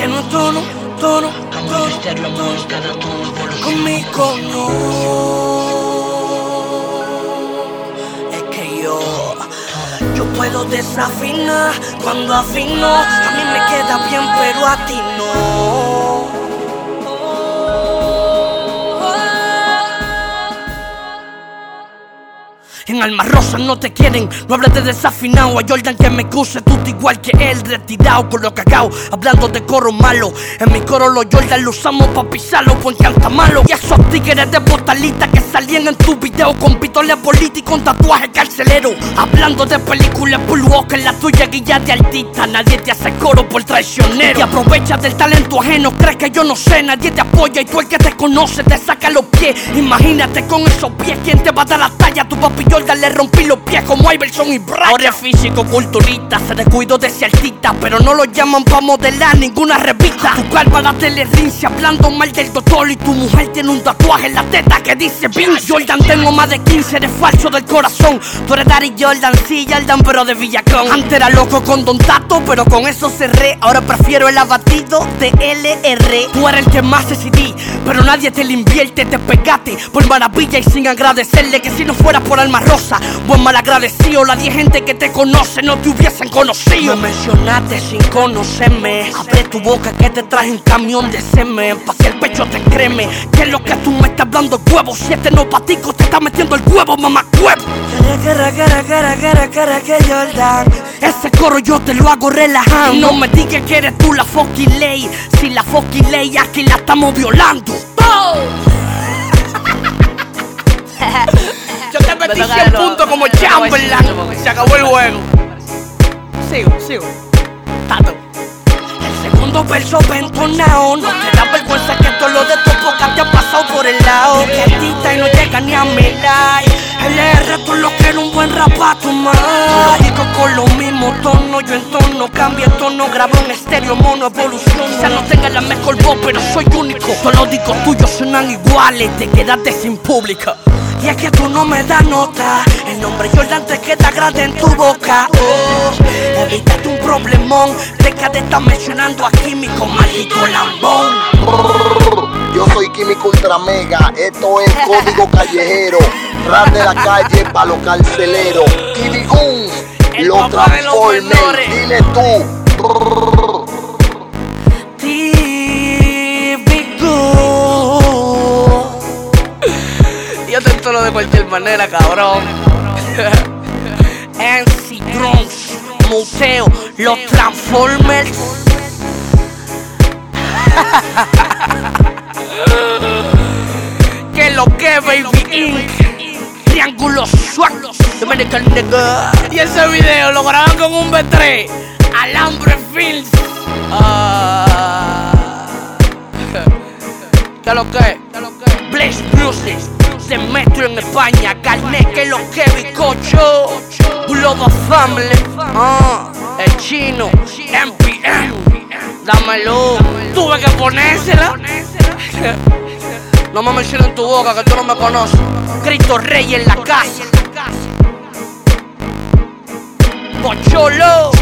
que no tono, tono, tono, conmigo no. Es que yo, yo puedo desafinar cuando afino. A mí me queda bien, pero a ti no. En Alma Rosa no te quieren, no hables de desafinado. A Jordan que me cuse, tú igual que él, retirado con lo cagao. Hablando de coro malo, en mi coro los Jordan lo usamos pa' pisarlo, pues canta malo. Y esos tigres de botalita que salían en tu video con pistola política y con tatuaje carcelero. Hablando de películas que en la tuya guía de altita. Nadie te hace coro por traicionero. Y aprovechas del talento ajeno, crees que yo no sé, nadie te apoya y tú el que te conoce te saca los pies. Imagínate con esos pies, ¿quién te va a dar la talla? Tu papi Jordan le rompí los pies como Iverson y Brian. Ahora es físico, culturista, se descuidó de ese artista, pero no lo llaman pa' modelar ninguna revista. Tu calva la telerincia hablando mal del doctor y tu mujer tiene un tatuaje en la teta que dice Vince Jordan. Tengo más de 15 de falso del corazón. Tú eres Daddy Jordan, sí, Jordan, pero de Villacón. Antes era loco con Don Tato, pero con eso cerré. Ahora prefiero el abatido de LR. Tú eres el que más decidí, pero nadie te lo invierte. Te pegaste por maravilla y sin agradecerle que si no fuera por alma cosa. Buen malagradecido, la 10 gente que te conoce no te hubiesen conocido. Me mencionaste sin conocerme. Abre tu boca que te traje un camión de semen. Pa' que el pecho te creme. Que es lo que tú me estás hablando, huevo. Si este no patico, te está metiendo el huevo, mamá huevo. Que Jordan. Ese coro yo te lo hago relajando. No me digas que eres tú la fucking ley. Si la fucking ley aquí la estamos violando. ¡Oh! 26 puntos como Chamberlain. Se acabó el juego. Sigo, sigo. Tato. El segundo verso ventonao. No te da vergüenza que todo lo de tu boca te ha pasado por el lado. Que y no llega ni a mi like. LR, tú lo que era un buen rapato más. Lo digo con lo mismo tono yo en tono, cambia el tono, grabo en estéreo, mono, evolución. Quizá no tenga la mejor voz, pero soy único. Todos los discos tuyos suenan iguales, te quedaste sin pública. Y es que tú no me das nota. El nombre Jordan te queda grande en tu boca. Oh, evítate un problemón. Deja de estar mencionando a Químico, maldito lambón. Yo soy Químico Ultra Mega, esto es código callejero. Rap de la calle pa' los carceleros. El lo menores. Dile tú. De cualquier manera, cabrón. NC Drones, Muteo, los Transformers. que lo que, baby Inc. Triángulo Swag, Dominican Nigga. Y ese video lo graban con un B3, Alambre Films. Ah. ¿Qué lo que? Blaze Music, se metro en España, carne que lo que bicocho, Global Family, ah, el chino, MPM, dámelo, tuve que ponérsela. No me menciones en tu boca que tú no me conoces. Cristo Rey en la casa. Pocholo.